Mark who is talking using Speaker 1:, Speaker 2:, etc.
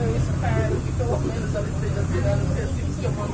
Speaker 1: Eu espero que pelo menos a esteja
Speaker 2: tirando no serviço que eu vou